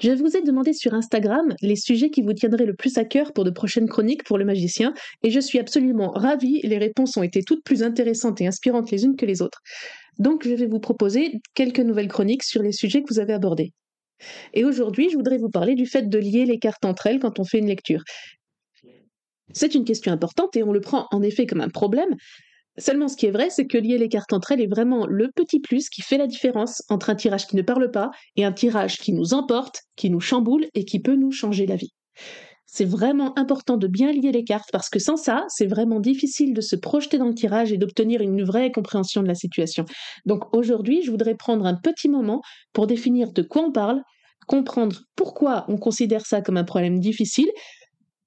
Je vous ai demandé sur Instagram les sujets qui vous tiendraient le plus à cœur pour de prochaines chroniques pour le magicien, et je suis absolument ravie, les réponses ont été toutes plus intéressantes et inspirantes les unes que les autres. Donc je vais vous proposer quelques nouvelles chroniques sur les sujets que vous avez abordés. Et aujourd'hui, je voudrais vous parler du fait de lier les cartes entre elles quand on fait une lecture. C'est une question importante et on le prend en effet comme un problème, Seulement, ce qui est vrai, c'est que lier les cartes entre elles est vraiment le petit plus qui fait la différence entre un tirage qui ne parle pas et un tirage qui nous emporte, qui nous chamboule et qui peut nous changer la vie. C'est vraiment important de bien lier les cartes parce que sans ça, c'est vraiment difficile de se projeter dans le tirage et d'obtenir une vraie compréhension de la situation. Donc aujourd'hui, je voudrais prendre un petit moment pour définir de quoi on parle, comprendre pourquoi on considère ça comme un problème difficile,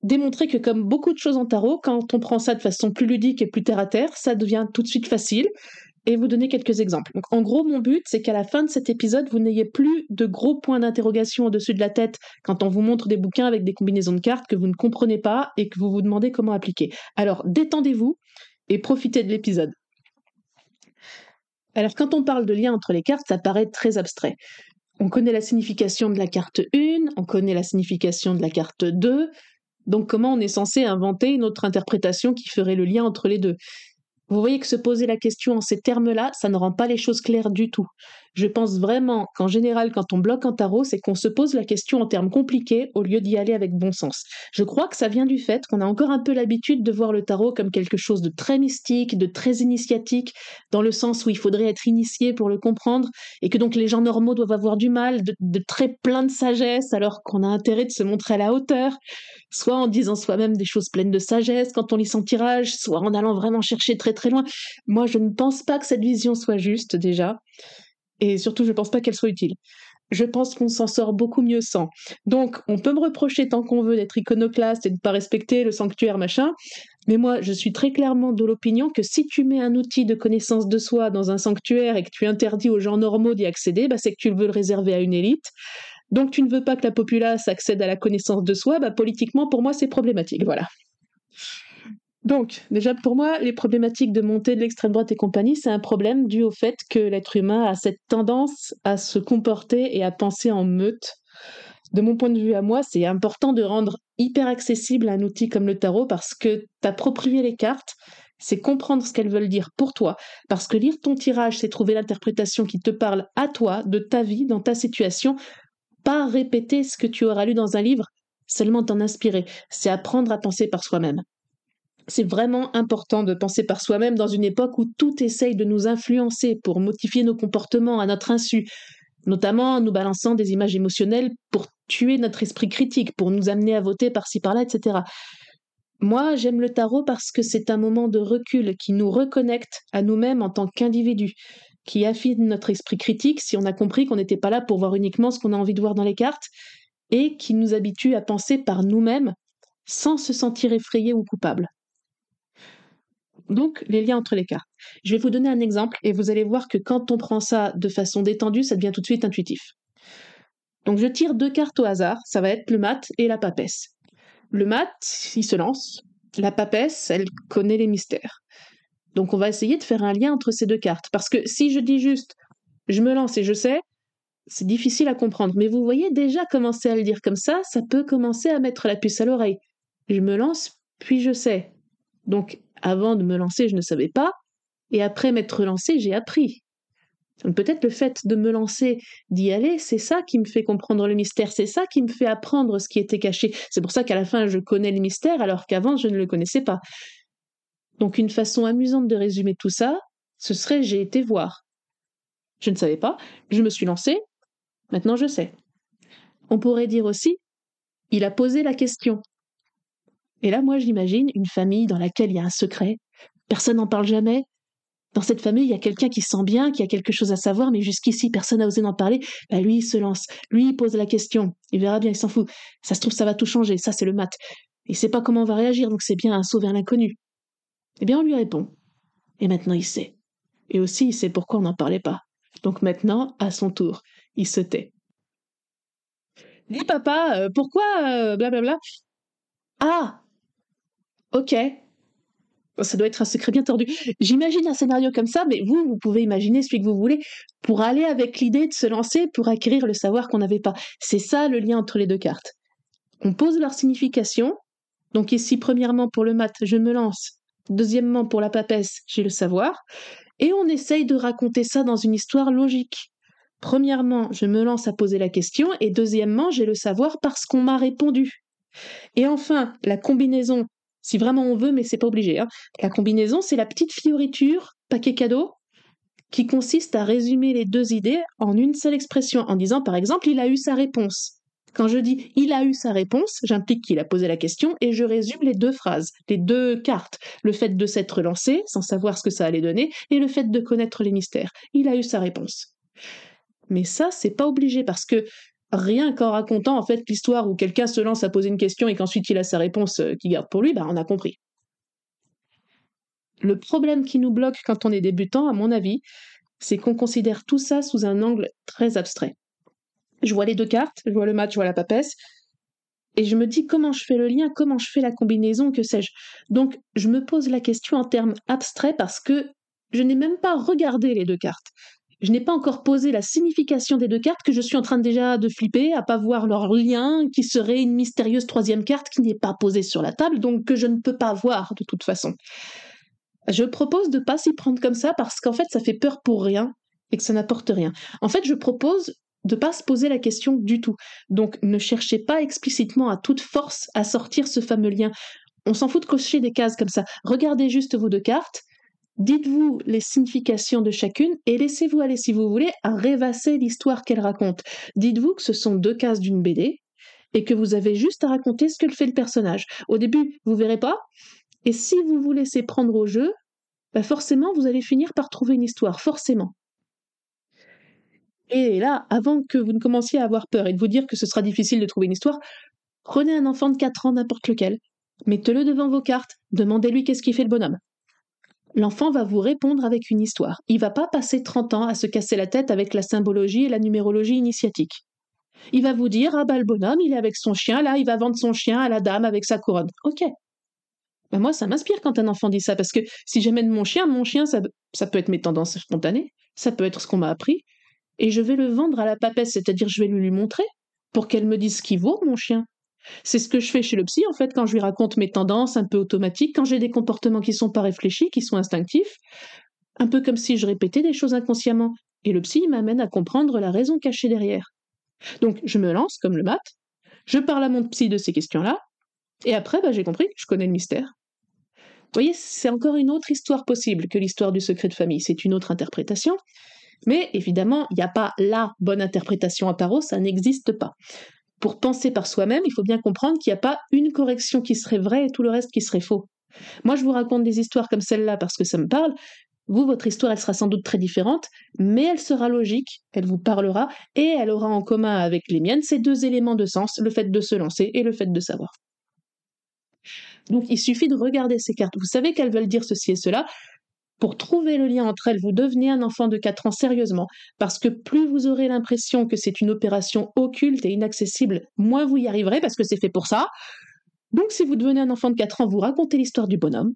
démontrer que comme beaucoup de choses en tarot, quand on prend ça de façon plus ludique et plus terre à terre, ça devient tout de suite facile. Et vous donner quelques exemples. Donc, en gros, mon but, c'est qu'à la fin de cet épisode, vous n'ayez plus de gros points d'interrogation au-dessus de la tête quand on vous montre des bouquins avec des combinaisons de cartes que vous ne comprenez pas et que vous vous demandez comment appliquer. Alors, détendez-vous et profitez de l'épisode. Alors, quand on parle de lien entre les cartes, ça paraît très abstrait. On connaît la signification de la carte 1, on connaît la signification de la carte 2, donc comment on est censé inventer une autre interprétation qui ferait le lien entre les deux? Vous voyez que se poser la question en ces termes-là, ça ne rend pas les choses claires du tout. Je pense vraiment qu'en général, quand on bloque un tarot, c'est qu'on se pose la question en termes compliqués au lieu d'y aller avec bon sens. Je crois que ça vient du fait qu'on a encore un peu l'habitude de voir le tarot comme quelque chose de très mystique, de très initiatique, dans le sens où il faudrait être initié pour le comprendre, et que donc les gens normaux doivent avoir du mal, de, de très plein de sagesse, alors qu'on a intérêt de se montrer à la hauteur, soit en disant soi-même des choses pleines de sagesse quand on lit son tirage, soit en allant vraiment chercher très très loin. Moi, je ne pense pas que cette vision soit juste déjà, et surtout, je pense pas qu'elle soit utile. Je pense qu'on s'en sort beaucoup mieux sans. Donc, on peut me reprocher tant qu'on veut d'être iconoclaste et de ne pas respecter le sanctuaire, machin. Mais moi, je suis très clairement de l'opinion que si tu mets un outil de connaissance de soi dans un sanctuaire et que tu interdis aux gens normaux d'y accéder, bah, c'est que tu veux le réserver à une élite. Donc, tu ne veux pas que la populace accède à la connaissance de soi, bah, politiquement, pour moi, c'est problématique. Voilà. Donc, déjà pour moi, les problématiques de montée de l'extrême droite et compagnie, c'est un problème dû au fait que l'être humain a cette tendance à se comporter et à penser en meute. de mon point de vue à moi, c'est important de rendre hyper accessible un outil comme le tarot parce que t'approprier les cartes, c'est comprendre ce qu'elles veulent dire pour toi. Parce que lire ton tirage, c'est trouver l'interprétation qui te parle à toi, de ta vie, dans ta situation, pas répéter ce que tu auras lu dans un livre, seulement t'en inspirer. C'est apprendre à penser par soi-même. C'est vraiment important de penser par soi-même dans une époque où tout essaye de nous influencer pour modifier nos comportements à notre insu, notamment en nous balançant des images émotionnelles pour tuer notre esprit critique, pour nous amener à voter par-ci par-là, etc. Moi, j'aime le tarot parce que c'est un moment de recul qui nous reconnecte à nous-mêmes en tant qu'individus, qui affine notre esprit critique si on a compris qu'on n'était pas là pour voir uniquement ce qu'on a envie de voir dans les cartes, et qui nous habitue à penser par nous-mêmes sans se sentir effrayé ou coupable. Donc, les liens entre les cartes. Je vais vous donner un exemple et vous allez voir que quand on prend ça de façon détendue, ça devient tout de suite intuitif. Donc, je tire deux cartes au hasard, ça va être le mat et la papesse. Le mat, il se lance. La papesse, elle connaît les mystères. Donc on va essayer de faire un lien entre ces deux cartes. Parce que si je dis juste je me lance et je sais, c'est difficile à comprendre. Mais vous voyez déjà commencer à le dire comme ça, ça peut commencer à mettre la puce à l'oreille. Je me lance, puis je sais. Donc avant de me lancer, je ne savais pas. Et après m'être lancé, j'ai appris peut-être le fait de me lancer, d'y aller, c'est ça qui me fait comprendre le mystère, c'est ça qui me fait apprendre ce qui était caché. C'est pour ça qu'à la fin, je connais le mystère alors qu'avant, je ne le connaissais pas. Donc une façon amusante de résumer tout ça, ce serait j'ai été voir. Je ne savais pas, je me suis lancé, maintenant je sais. On pourrait dire aussi, il a posé la question. Et là, moi, j'imagine une famille dans laquelle il y a un secret, personne n'en parle jamais, dans cette famille, il y a quelqu'un qui sent bien, qui a quelque chose à savoir, mais jusqu'ici, personne n'a osé en parler. Bah, lui, il se lance. Lui, il pose la question. Il verra bien, il s'en fout. Ça se trouve, ça va tout changer. Ça, c'est le mat. Il sait pas comment on va réagir, donc c'est bien un saut vers l'inconnu. Eh bien, on lui répond. Et maintenant, il sait. Et aussi, il sait pourquoi on n'en parlait pas. Donc maintenant, à son tour, il se tait. Dis papa, euh, pourquoi euh, blablabla Ah Ok, ça doit être un secret bien tordu. J'imagine un scénario comme ça, mais vous, vous pouvez imaginer celui que vous voulez pour aller avec l'idée de se lancer pour acquérir le savoir qu'on n'avait pas. C'est ça le lien entre les deux cartes. On pose leur signification. Donc ici, premièrement, pour le mat, je me lance. Deuxièmement, pour la papesse, j'ai le savoir. Et on essaye de raconter ça dans une histoire logique. Premièrement, je me lance à poser la question. Et deuxièmement, j'ai le savoir parce qu'on m'a répondu. Et enfin, la combinaison si vraiment on veut, mais c'est pas obligé. Hein. La combinaison, c'est la petite fioriture, paquet cadeau, qui consiste à résumer les deux idées en une seule expression, en disant par exemple il a eu sa réponse. Quand je dis il a eu sa réponse, j'implique qu'il a posé la question et je résume les deux phrases, les deux cartes. Le fait de s'être lancé, sans savoir ce que ça allait donner, et le fait de connaître les mystères. Il a eu sa réponse. Mais ça, c'est pas obligé parce que rien qu'en racontant en fait l'histoire où quelqu'un se lance à poser une question et qu'ensuite il a sa réponse euh, qu'il garde pour lui, bah, on a compris. Le problème qui nous bloque quand on est débutant, à mon avis, c'est qu'on considère tout ça sous un angle très abstrait. Je vois les deux cartes, je vois le match, je vois la papesse, et je me dis comment je fais le lien, comment je fais la combinaison, que sais-je? Donc je me pose la question en termes abstraits parce que je n'ai même pas regardé les deux cartes je n'ai pas encore posé la signification des deux cartes que je suis en train déjà de flipper à pas voir leur lien qui serait une mystérieuse troisième carte qui n'est pas posée sur la table donc que je ne peux pas voir de toute façon. Je propose de pas s'y prendre comme ça parce qu'en fait ça fait peur pour rien et que ça n'apporte rien. En fait, je propose de pas se poser la question du tout. Donc ne cherchez pas explicitement à toute force à sortir ce fameux lien. On s'en fout de cocher des cases comme ça. Regardez juste vos deux cartes Dites-vous les significations de chacune et laissez-vous aller, si vous voulez, à rêvasser l'histoire qu'elle raconte. Dites-vous que ce sont deux cases d'une BD et que vous avez juste à raconter ce que fait le personnage. Au début, vous verrez pas. Et si vous vous laissez prendre au jeu, bah forcément, vous allez finir par trouver une histoire, forcément. Et là, avant que vous ne commenciez à avoir peur et de vous dire que ce sera difficile de trouver une histoire, prenez un enfant de 4 ans, n'importe lequel, mettez-le devant vos cartes, demandez-lui qu'est-ce qui fait le bonhomme l'enfant va vous répondre avec une histoire. Il va pas passer 30 ans à se casser la tête avec la symbologie et la numérologie initiatique. Il va vous dire Ah bah le bonhomme, il est avec son chien, là, il va vendre son chien à la dame avec sa couronne. Ok. Ben moi, ça m'inspire quand un enfant dit ça, parce que si j'amène mon chien, mon chien, ça, ça peut être mes tendances spontanées, ça peut être ce qu'on m'a appris, et je vais le vendre à la papesse, c'est-à-dire je vais lui, lui montrer. pour qu'elle me dise ce qui vaut, mon chien. C'est ce que je fais chez le psy, en fait, quand je lui raconte mes tendances un peu automatiques, quand j'ai des comportements qui sont pas réfléchis, qui sont instinctifs, un peu comme si je répétais des choses inconsciemment. Et le psy m'amène à comprendre la raison cachée derrière. Donc, je me lance comme le mat, je parle à mon psy de ces questions-là, et après, bah, j'ai compris que je connais le mystère. Vous voyez, c'est encore une autre histoire possible que l'histoire du secret de famille. C'est une autre interprétation. Mais évidemment, il n'y a pas la bonne interprétation à tarot, ça n'existe pas. Pour penser par soi-même, il faut bien comprendre qu'il n'y a pas une correction qui serait vraie et tout le reste qui serait faux. Moi, je vous raconte des histoires comme celle-là parce que ça me parle. Vous, votre histoire, elle sera sans doute très différente, mais elle sera logique, elle vous parlera, et elle aura en commun avec les miennes ces deux éléments de sens, le fait de se lancer et le fait de savoir. Donc il suffit de regarder ces cartes. Vous savez qu'elles veulent dire ceci et cela. Pour trouver le lien entre elles, vous devenez un enfant de 4 ans sérieusement, parce que plus vous aurez l'impression que c'est une opération occulte et inaccessible, moins vous y arriverez, parce que c'est fait pour ça. Donc si vous devenez un enfant de 4 ans, vous racontez l'histoire du bonhomme.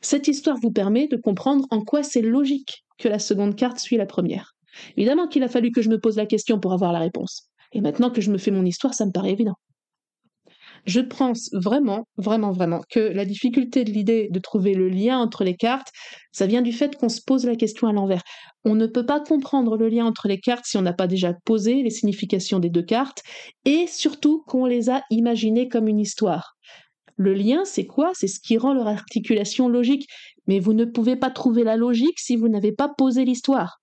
Cette histoire vous permet de comprendre en quoi c'est logique que la seconde carte suit la première. Évidemment qu'il a fallu que je me pose la question pour avoir la réponse. Et maintenant que je me fais mon histoire, ça me paraît évident. Je pense vraiment, vraiment, vraiment que la difficulté de l'idée de trouver le lien entre les cartes, ça vient du fait qu'on se pose la question à l'envers. On ne peut pas comprendre le lien entre les cartes si on n'a pas déjà posé les significations des deux cartes, et surtout qu'on les a imaginées comme une histoire. Le lien, c'est quoi? C'est ce qui rend leur articulation logique. Mais vous ne pouvez pas trouver la logique si vous n'avez pas posé l'histoire.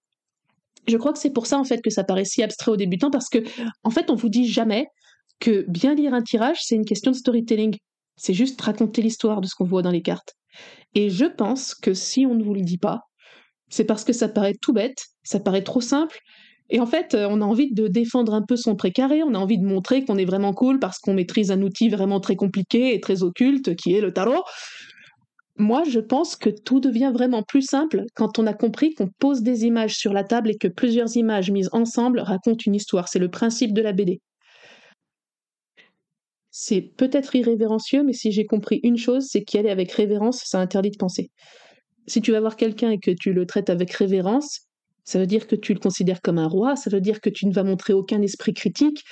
Je crois que c'est pour ça en fait que ça paraît si abstrait aux débutants parce que en fait on vous dit jamais que bien lire un tirage, c'est une question de storytelling. C'est juste raconter l'histoire de ce qu'on voit dans les cartes. Et je pense que si on ne vous le dit pas, c'est parce que ça paraît tout bête, ça paraît trop simple, et en fait, on a envie de défendre un peu son précaré, on a envie de montrer qu'on est vraiment cool parce qu'on maîtrise un outil vraiment très compliqué et très occulte qui est le tarot. Moi, je pense que tout devient vraiment plus simple quand on a compris qu'on pose des images sur la table et que plusieurs images mises ensemble racontent une histoire. C'est le principe de la BD. C'est peut-être irrévérencieux, mais si j'ai compris une chose, c'est qu'y aller avec révérence, ça interdit de penser. Si tu vas voir quelqu'un et que tu le traites avec révérence, ça veut dire que tu le considères comme un roi, ça veut dire que tu ne vas montrer aucun esprit critique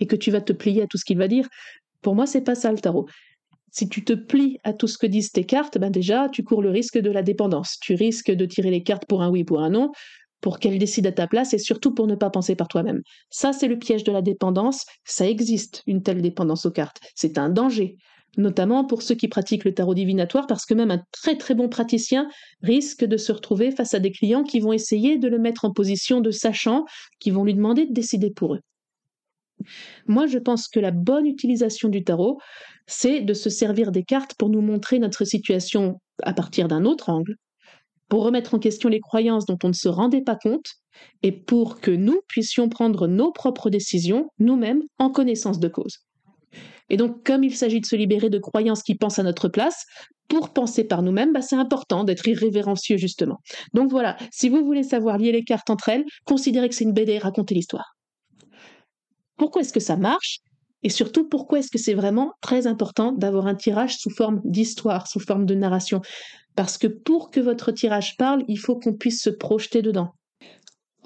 et que tu vas te plier à tout ce qu'il va dire. Pour moi, c'est pas ça le tarot. Si tu te plies à tout ce que disent tes cartes, ben déjà, tu cours le risque de la dépendance. Tu risques de tirer les cartes pour un oui, pour un non pour qu'elle décide à ta place et surtout pour ne pas penser par toi-même. Ça, c'est le piège de la dépendance. Ça existe, une telle dépendance aux cartes. C'est un danger, notamment pour ceux qui pratiquent le tarot divinatoire, parce que même un très très bon praticien risque de se retrouver face à des clients qui vont essayer de le mettre en position de sachant, qui vont lui demander de décider pour eux. Moi, je pense que la bonne utilisation du tarot, c'est de se servir des cartes pour nous montrer notre situation à partir d'un autre angle, pour remettre en question les croyances dont on ne se rendait pas compte et pour que nous puissions prendre nos propres décisions nous-mêmes en connaissance de cause. Et donc, comme il s'agit de se libérer de croyances qui pensent à notre place, pour penser par nous-mêmes, bah, c'est important d'être irrévérencieux justement. Donc voilà, si vous voulez savoir lier les cartes entre elles, considérez que c'est une BD et racontez l'histoire. Pourquoi est-ce que ça marche? Et surtout, pourquoi est-ce que c'est vraiment très important d'avoir un tirage sous forme d'histoire, sous forme de narration? Parce que pour que votre tirage parle, il faut qu'on puisse se projeter dedans.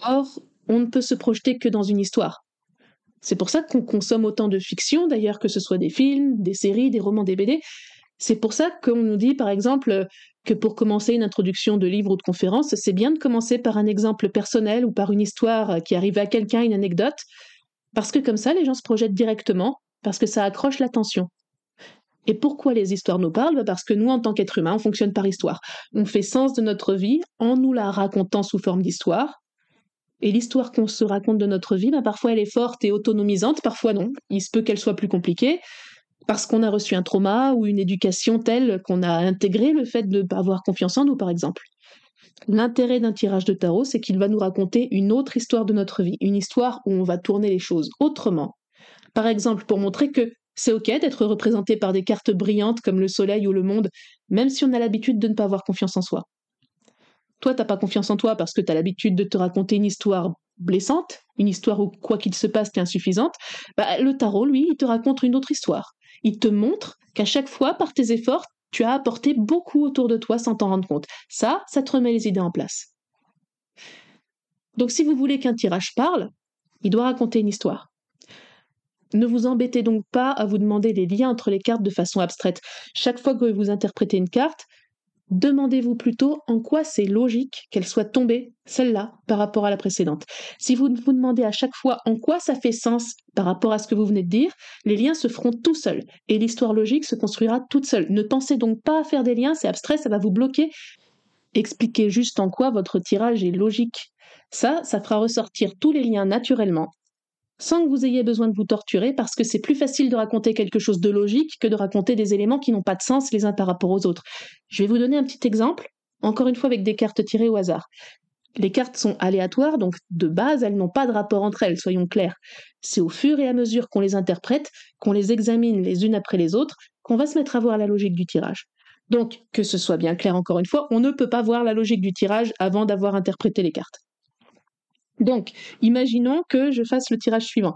Or, on ne peut se projeter que dans une histoire. C'est pour ça qu'on consomme autant de fiction, d'ailleurs, que ce soit des films, des séries, des romans, des BD. C'est pour ça qu'on nous dit, par exemple, que pour commencer une introduction de livre ou de conférence, c'est bien de commencer par un exemple personnel ou par une histoire qui arrive à quelqu'un, une anecdote, parce que comme ça, les gens se projettent directement, parce que ça accroche l'attention. Et pourquoi les histoires nous parlent? Bah, Parce que nous, en tant qu'êtres humains, on fonctionne par histoire. On fait sens de notre vie en nous la racontant sous forme d'histoire. Et l'histoire qu'on se raconte de notre vie, bah, parfois elle est forte et autonomisante, parfois non. Il se peut qu'elle soit plus compliquée, parce qu'on a reçu un trauma ou une éducation telle qu'on a intégré le fait de ne pas avoir confiance en nous, par exemple. L'intérêt d'un tirage de tarot, c'est qu'il va nous raconter une autre histoire de notre vie, une histoire où on va tourner les choses autrement. Par exemple, pour montrer que c'est ok d'être représenté par des cartes brillantes comme le soleil ou le monde, même si on a l'habitude de ne pas avoir confiance en soi. Toi, t'as pas confiance en toi parce que tu as l'habitude de te raconter une histoire blessante, une histoire où quoi qu'il se passe, t'es insuffisante. Bah, le tarot, lui, il te raconte une autre histoire. Il te montre qu'à chaque fois, par tes efforts, tu as apporté beaucoup autour de toi sans t'en rendre compte. Ça, ça te remet les idées en place. Donc si vous voulez qu'un tirage parle, il doit raconter une histoire. Ne vous embêtez donc pas à vous demander les liens entre les cartes de façon abstraite. Chaque fois que vous interprétez une carte, demandez-vous plutôt en quoi c'est logique qu'elle soit tombée, celle-là, par rapport à la précédente. Si vous vous demandez à chaque fois en quoi ça fait sens par rapport à ce que vous venez de dire, les liens se feront tout seuls et l'histoire logique se construira toute seule. Ne pensez donc pas à faire des liens, c'est abstrait, ça va vous bloquer. Expliquez juste en quoi votre tirage est logique. Ça, ça fera ressortir tous les liens naturellement sans que vous ayez besoin de vous torturer, parce que c'est plus facile de raconter quelque chose de logique que de raconter des éléments qui n'ont pas de sens les uns par rapport aux autres. Je vais vous donner un petit exemple, encore une fois avec des cartes tirées au hasard. Les cartes sont aléatoires, donc de base, elles n'ont pas de rapport entre elles, soyons clairs. C'est au fur et à mesure qu'on les interprète, qu'on les examine les unes après les autres, qu'on va se mettre à voir la logique du tirage. Donc, que ce soit bien clair encore une fois, on ne peut pas voir la logique du tirage avant d'avoir interprété les cartes. Donc, imaginons que je fasse le tirage suivant.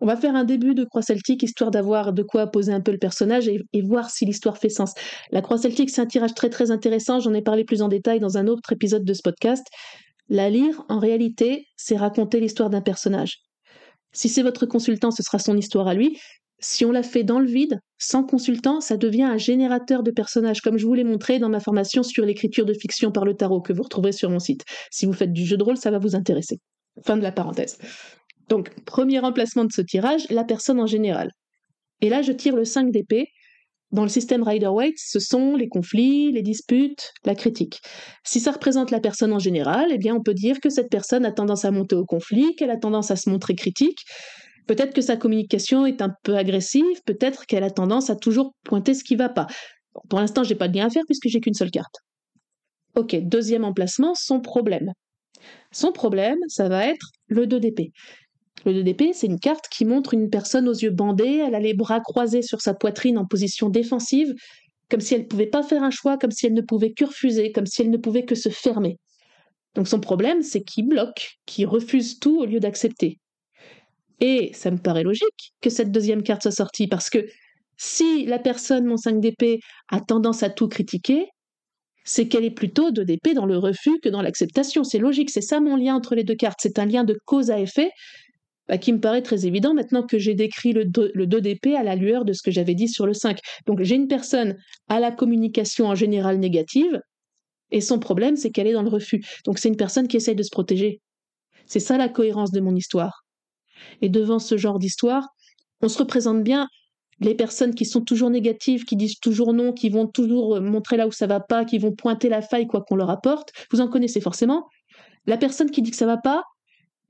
On va faire un début de croix celtique histoire d'avoir de quoi poser un peu le personnage et, voir si l'histoire fait sens. La croix celtique, c'est un tirage très très intéressant, j'en ai parlé plus en détail dans un autre épisode de ce podcast. La lire, en réalité, c'est raconter l'histoire d'un personnage. Si c'est votre consultant, ce sera son histoire à lui. Si on la fait dans le vide, sans consultant, ça devient un générateur de personnages, comme je vous l'ai montré dans ma formation sur l'écriture de fiction par le tarot, que vous retrouverez sur mon site. Si vous faites du jeu de rôle, ça va vous intéresser. Fin de la parenthèse. Donc, premier emplacement de ce tirage, la personne en général. Et là, je tire le 5 d'épée. Dans le système Rider-Waite, ce sont les conflits, les disputes, la critique. Si ça représente la personne en général, eh bien, on peut dire que cette personne a tendance à monter au conflit, qu'elle a tendance à se montrer critique, Peut-être que sa communication est un peu agressive, peut-être qu'elle a tendance à toujours pointer ce qui ne va pas. pour l'instant, je n'ai pas de lien à faire puisque j'ai qu'une seule carte. Ok, deuxième emplacement, son problème. Son problème, ça va être le 2 d'épée. Le 2 d'épée, c'est une carte qui montre une personne aux yeux bandés, elle a les bras croisés sur sa poitrine en position défensive, comme si elle ne pouvait pas faire un choix, comme si elle ne pouvait que refuser, comme si elle ne pouvait que se fermer. Donc son problème, c'est qu'il bloque, qu'il refuse tout au lieu d'accepter. Et ça me paraît logique que cette deuxième carte soit sortie, parce que si la personne, mon 5 d'épée, a tendance à tout critiquer, c'est qu'elle est plutôt de d'épée dans le refus que dans l'acceptation. C'est logique, c'est ça mon lien entre les deux cartes. C'est un lien de cause à effet bah, qui me paraît très évident maintenant que j'ai décrit le 2, le d'épée à la lueur de ce que j'avais dit sur le 5. Donc j'ai une personne à la communication en général négative, et son problème, c'est qu'elle est dans le refus. Donc c'est une personne qui essaye de se protéger. C'est ça la cohérence de mon histoire. Et devant ce genre d'histoire, on se représente bien les personnes qui sont toujours négatives, qui disent toujours non, qui vont toujours euh, montrer là où ça va pas, qui vont pointer la faille quoi qu'on leur apporte. Vous en connaissez forcément. La personne qui dit que ça va pas,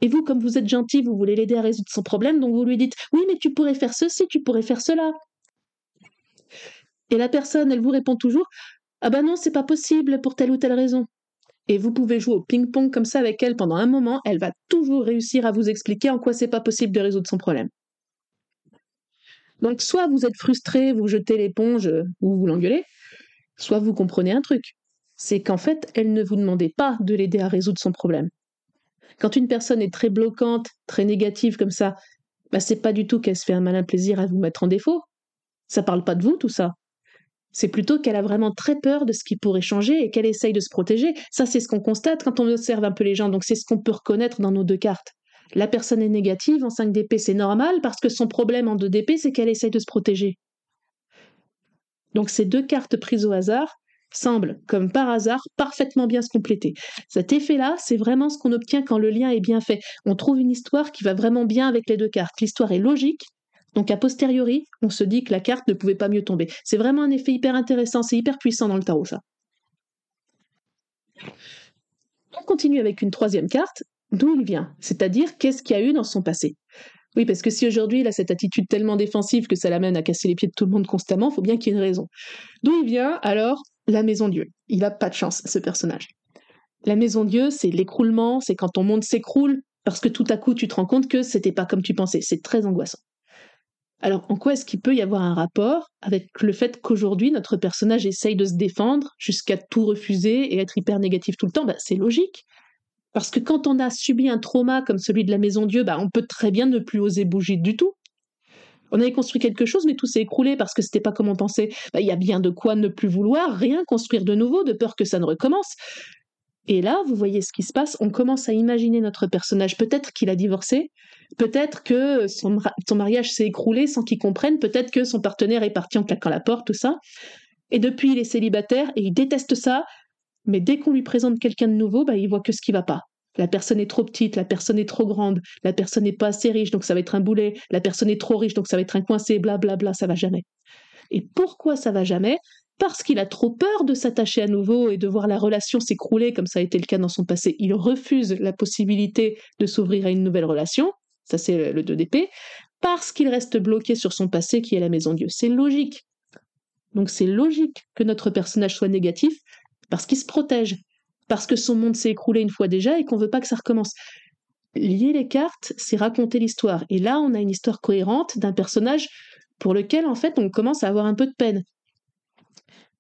et vous, comme vous êtes gentil, vous voulez l'aider à résoudre son problème, donc vous lui dites oui, mais tu pourrais faire ceci, tu pourrais faire cela. Et la personne, elle vous répond toujours ah ben non, c'est pas possible pour telle ou telle raison et vous pouvez jouer au ping-pong comme ça avec elle pendant un moment, elle va toujours réussir à vous expliquer en quoi c'est pas possible de résoudre son problème. Donc soit vous êtes frustré, vous jetez l'éponge ou vous l'engueulez, soit vous comprenez un truc. C'est qu'en fait, elle ne vous demandait pas de l'aider à résoudre son problème. Quand une personne est très bloquante, très négative comme ça, bah c'est pas du tout qu'elle se fait un malin plaisir à vous mettre en défaut. Ça parle pas de vous, tout ça. C'est plutôt qu'elle a vraiment très peur de ce qui pourrait changer et qu'elle essaye de se protéger. Ça, c'est ce qu'on constate quand on observe un peu les gens. Donc, c'est ce qu'on peut reconnaître dans nos deux cartes. La personne est négative en 5 DP, c'est normal parce que son problème en 2 DP, c'est qu'elle essaye de se protéger. Donc, ces deux cartes prises au hasard semblent, comme par hasard, parfaitement bien se compléter. Cet effet-là, c'est vraiment ce qu'on obtient quand le lien est bien fait. On trouve une histoire qui va vraiment bien avec les deux cartes. L'histoire est logique, donc a posteriori, on se dit que la carte ne pouvait pas mieux tomber. C'est vraiment un effet hyper intéressant, c'est hyper puissant dans le tarot ça. On continue avec une troisième carte, d'où il vient, c'est-à-dire qu'est-ce qu'il y a eu dans son passé? Oui, parce que si aujourd'hui il a cette attitude tellement défensive que ça l'amène à casser les pieds de tout le monde constamment, il faut bien qu'il y ait une raison. D'où il vient alors la maison Dieu. Il n'a pas de chance, ce personnage. La maison Dieu, c'est l'écroulement, c'est quand ton monde s'écroule parce que tout à coup tu te rends compte que c'était pas comme tu pensais. C'est très angoissant. Alors, en quoi est-ce qu'il peut y avoir un rapport avec le fait qu'aujourd'hui, notre personnage essaye de se défendre jusqu'à tout refuser et être hyper négatif tout le temps? Bah, C'est logique. Parce que quand on a subi un trauma comme celui de la Maison Dieu, bah, on peut très bien ne plus oser bouger du tout. On avait construit quelque chose, mais tout s'est écroulé parce que c'était pas comme on pensait. Bah, il y a bien de quoi ne plus vouloir rien construire de nouveau, de peur que ça ne recommence. Et là, vous voyez ce qui se passe, on commence à imaginer notre personnage. Peut-être qu'il a divorcé, peut-être que son, mariage s'est écroulé sans qu'il comprenne, peut-être que son partenaire est parti en claquant la porte, tout ça. Et depuis, il est célibataire et il déteste ça, mais dès qu'on lui présente quelqu'un de nouveau, bah, il voit que ce qui va pas. La personne est trop petite, la personne est trop grande, la personne n'est pas assez riche, donc ça va être un boulet, la personne est trop riche, donc ça va être un coincé, blablabla, bla, bla, ça va jamais. Et pourquoi ça va jamais? Parce qu'il a trop peur de s'attacher à nouveau et de voir la relation s'écrouler comme ça a été le cas dans son passé. Il refuse la possibilité de s'ouvrir à une nouvelle relation, ça c'est le 2DP, parce qu'il reste bloqué sur son passé qui est la maison Dieu. C'est logique. Donc c'est logique que notre personnage soit négatif parce qu'il se protège, parce que son monde s'est écroulé une fois déjà et qu'on veut pas que ça recommence. Lier les cartes, c'est raconter l'histoire. Et là, on a une histoire cohérente d'un personnage pour lequel, en fait, on commence à avoir un peu de peine.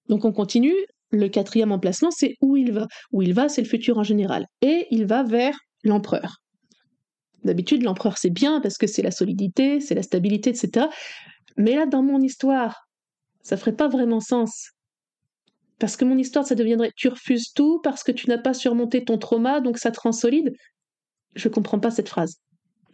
Donc on continue. Le quatrième emplacement, c'est où il va. Où il va, c'est le futur en général. Et il va vers l'empereur. D'habitude, l'empereur, c'est bien parce que c'est la solidité, c'est la stabilité, etc. Mais là, dans mon histoire, ça ferait pas vraiment sens. Parce que mon histoire, ça deviendrait tu refuses tout parce que tu n'as pas surmonté ton trauma, donc ça te rend solide. Je comprends pas cette phrase.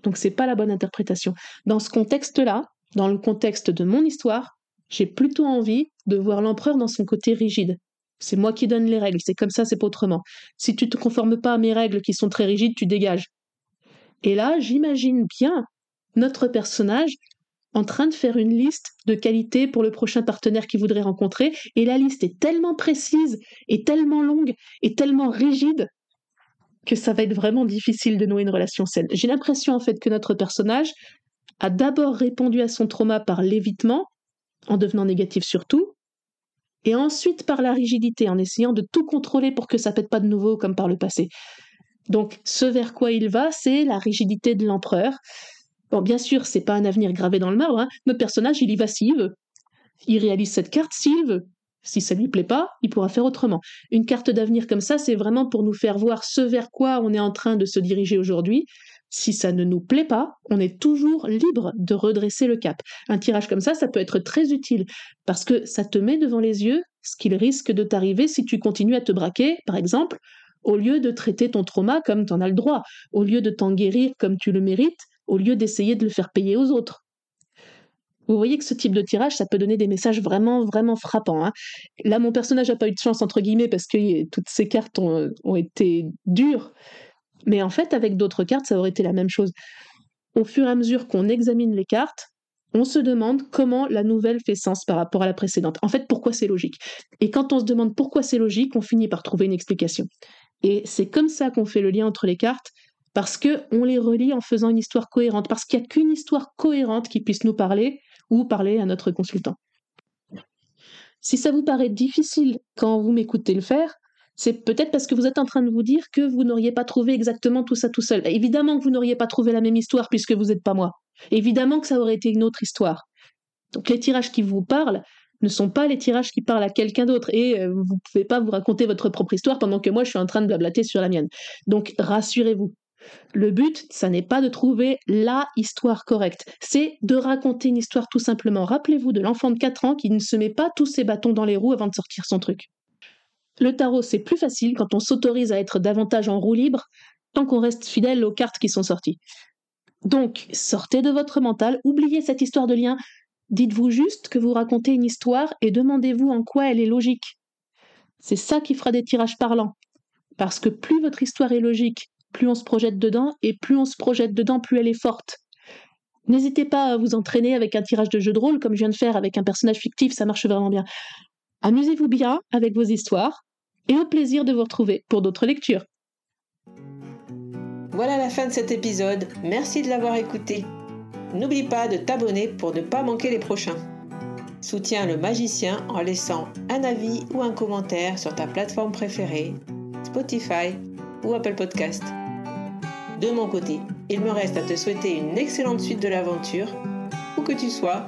Donc c'est pas la bonne interprétation. Dans ce contexte-là, dans le contexte de mon histoire, j'ai plutôt envie de voir l'empereur dans son côté rigide. C'est moi qui donne les règles, c'est comme ça, c'est pas autrement. Si tu te conformes pas à mes règles qui sont très rigides, tu dégages. Et là, j'imagine bien notre personnage en train de faire une liste de qualités pour le prochain partenaire qu'il voudrait rencontrer, et la liste est tellement précise, et tellement longue, et tellement rigide, que ça va être vraiment difficile de nouer une relation saine. J'ai l'impression en fait que notre personnage a d'abord répondu à son trauma par l'évitement, en devenant négatif sur tout, et ensuite par la rigidité, en essayant de tout contrôler pour que ça pète pas de nouveau comme par le passé. Donc, ce vers quoi il va, c'est la rigidité de l'empereur. Bon, bien sûr, c'est pas un avenir gravé dans le marbre. Hein. Notre personnage, il y va s'il veut. Il réalise cette carte s'il veut. Si ça lui plaît pas, il pourra faire autrement. Une carte d'avenir comme ça, c'est vraiment pour nous faire voir ce vers quoi on est en train de se diriger aujourd'hui, si ça ne nous plaît pas, on est toujours libre de redresser le cap. Un tirage comme ça, ça peut être très utile parce que ça te met devant les yeux ce qu'il risque de t'arriver si tu continues à te braquer, par exemple, au lieu de traiter ton trauma comme tu en as le droit, au lieu de t'en guérir comme tu le mérites, au lieu d'essayer de le faire payer aux autres. Vous voyez que ce type de tirage, ça peut donner des messages vraiment, vraiment frappants. Hein. Là, mon personnage n'a pas eu de chance, entre guillemets, parce que toutes ces cartes ont été dures. Mais en fait, avec d'autres cartes, ça aurait été la même chose. Au fur et à mesure qu'on examine les cartes, on se demande comment la nouvelle fait sens par rapport à la précédente. En fait, pourquoi c'est logique? Et quand on se demande pourquoi c'est logique, on finit par trouver une explication. Et c'est comme ça qu'on fait le lien entre les cartes, parce que on les relie en faisant une histoire cohérente, parce qu'il n'y a qu'une histoire cohérente qui puisse nous parler ou parler à notre consultant. Si ça vous paraît difficile quand vous m'écoutez le faire, c'est peut-être parce que vous êtes en train de vous dire que vous n'auriez pas trouvé exactement tout ça tout seul. Évidemment que vous n'auriez pas trouvé la même histoire puisque vous n'êtes pas moi. Évidemment que ça aurait été une autre histoire. Donc les tirages qui vous parlent ne sont pas les tirages qui parlent à quelqu'un d'autre et euh, vous ne pouvez pas vous raconter votre propre histoire pendant que moi je suis en train de blablater sur la mienne. Donc rassurez-vous. Le but, ça n'est pas de trouver la histoire correcte, c'est de raconter une histoire tout simplement. Rappelez-vous de l'enfant de 4 ans qui ne se met pas tous ses bâtons dans les roues avant de sortir son truc. Le tarot, c'est plus facile quand on s'autorise à être davantage en roue libre, tant qu'on reste fidèle aux cartes qui sont sorties. Donc, sortez de votre mental, oubliez cette histoire de lien, dites-vous juste que vous racontez une histoire et demandez-vous en quoi elle est logique. C'est ça qui fera des tirages parlants. Parce que plus votre histoire est logique, plus on se projette dedans, et plus on se projette dedans, plus elle est forte. N'hésitez pas à vous entraîner avec un tirage de jeu de rôle, comme je viens de faire avec un personnage fictif, ça marche vraiment bien. Amusez-vous bien avec vos histoires et au plaisir de vous retrouver pour d'autres lectures. Voilà la fin de cet épisode. Merci de l'avoir écouté. N'oublie pas de t'abonner pour ne pas manquer les prochains. Soutiens le magicien en laissant un avis ou un commentaire sur ta plateforme préférée, Spotify ou Apple Podcast. De mon côté, il me reste à te souhaiter une excellente suite de l'aventure. Où que tu sois,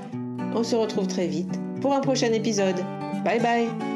on se retrouve très vite pour un prochain épisode. 拜拜。